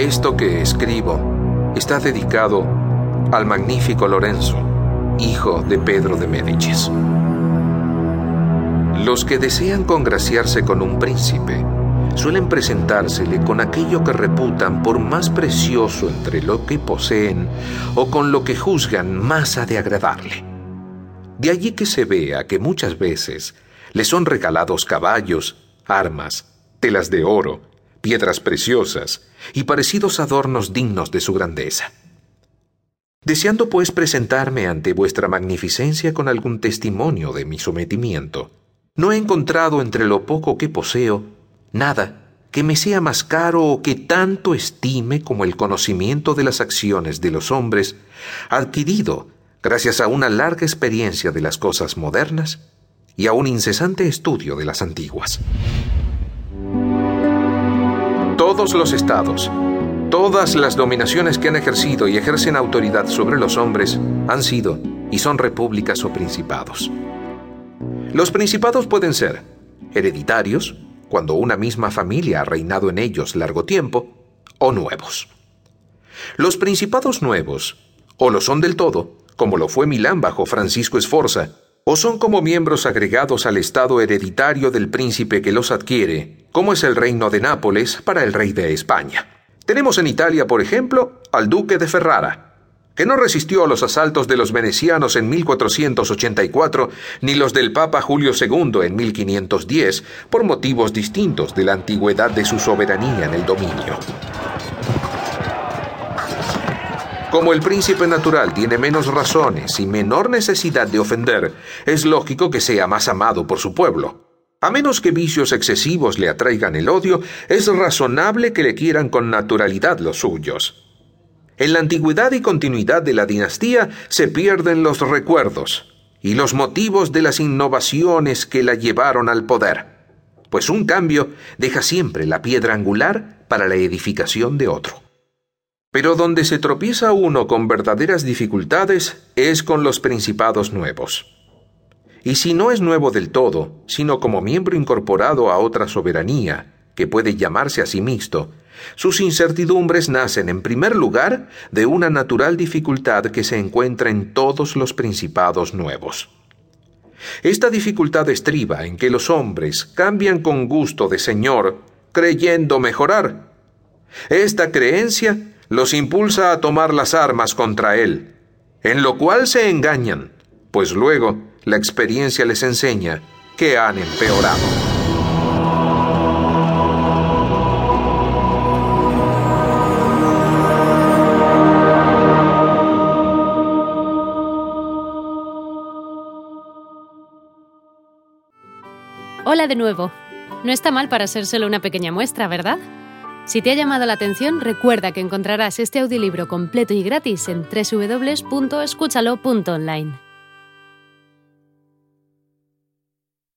Esto que escribo está dedicado al magnífico Lorenzo, hijo de Pedro de Médicis. Los que desean congraciarse con un príncipe suelen presentársele con aquello que reputan por más precioso entre lo que poseen o con lo que juzgan más ha de agradarle. De allí que se vea que muchas veces le son regalados caballos, armas, telas de oro, piedras preciosas y parecidos adornos dignos de su grandeza. Deseando pues presentarme ante vuestra magnificencia con algún testimonio de mi sometimiento, no he encontrado entre lo poco que poseo nada que me sea más caro o que tanto estime como el conocimiento de las acciones de los hombres, adquirido gracias a una larga experiencia de las cosas modernas y a un incesante estudio de las antiguas todos los estados, todas las dominaciones que han ejercido y ejercen autoridad sobre los hombres han sido y son repúblicas o principados. Los principados pueden ser hereditarios, cuando una misma familia ha reinado en ellos largo tiempo, o nuevos. Los principados nuevos, o lo son del todo, como lo fue Milán bajo Francisco Esforza, o son como miembros agregados al estado hereditario del príncipe que los adquiere, como es el reino de Nápoles para el rey de España. Tenemos en Italia, por ejemplo, al duque de Ferrara, que no resistió a los asaltos de los venecianos en 1484 ni los del Papa Julio II en 1510, por motivos distintos de la antigüedad de su soberanía en el dominio. Como el príncipe natural tiene menos razones y menor necesidad de ofender, es lógico que sea más amado por su pueblo. A menos que vicios excesivos le atraigan el odio, es razonable que le quieran con naturalidad los suyos. En la antigüedad y continuidad de la dinastía se pierden los recuerdos y los motivos de las innovaciones que la llevaron al poder, pues un cambio deja siempre la piedra angular para la edificación de otro. Pero donde se tropieza uno con verdaderas dificultades es con los principados nuevos. Y si no es nuevo del todo, sino como miembro incorporado a otra soberanía, que puede llamarse a sí mixto, sus incertidumbres nacen en primer lugar de una natural dificultad que se encuentra en todos los principados nuevos. Esta dificultad estriba en que los hombres cambian con gusto de señor, creyendo mejorar. Esta creencia los impulsa a tomar las armas contra él, en lo cual se engañan, pues luego la experiencia les enseña que han empeorado. Hola de nuevo. No está mal para ser solo una pequeña muestra, ¿verdad? Si te ha llamado la atención, recuerda que encontrarás este audiolibro completo y gratis en www.escúchalo.online.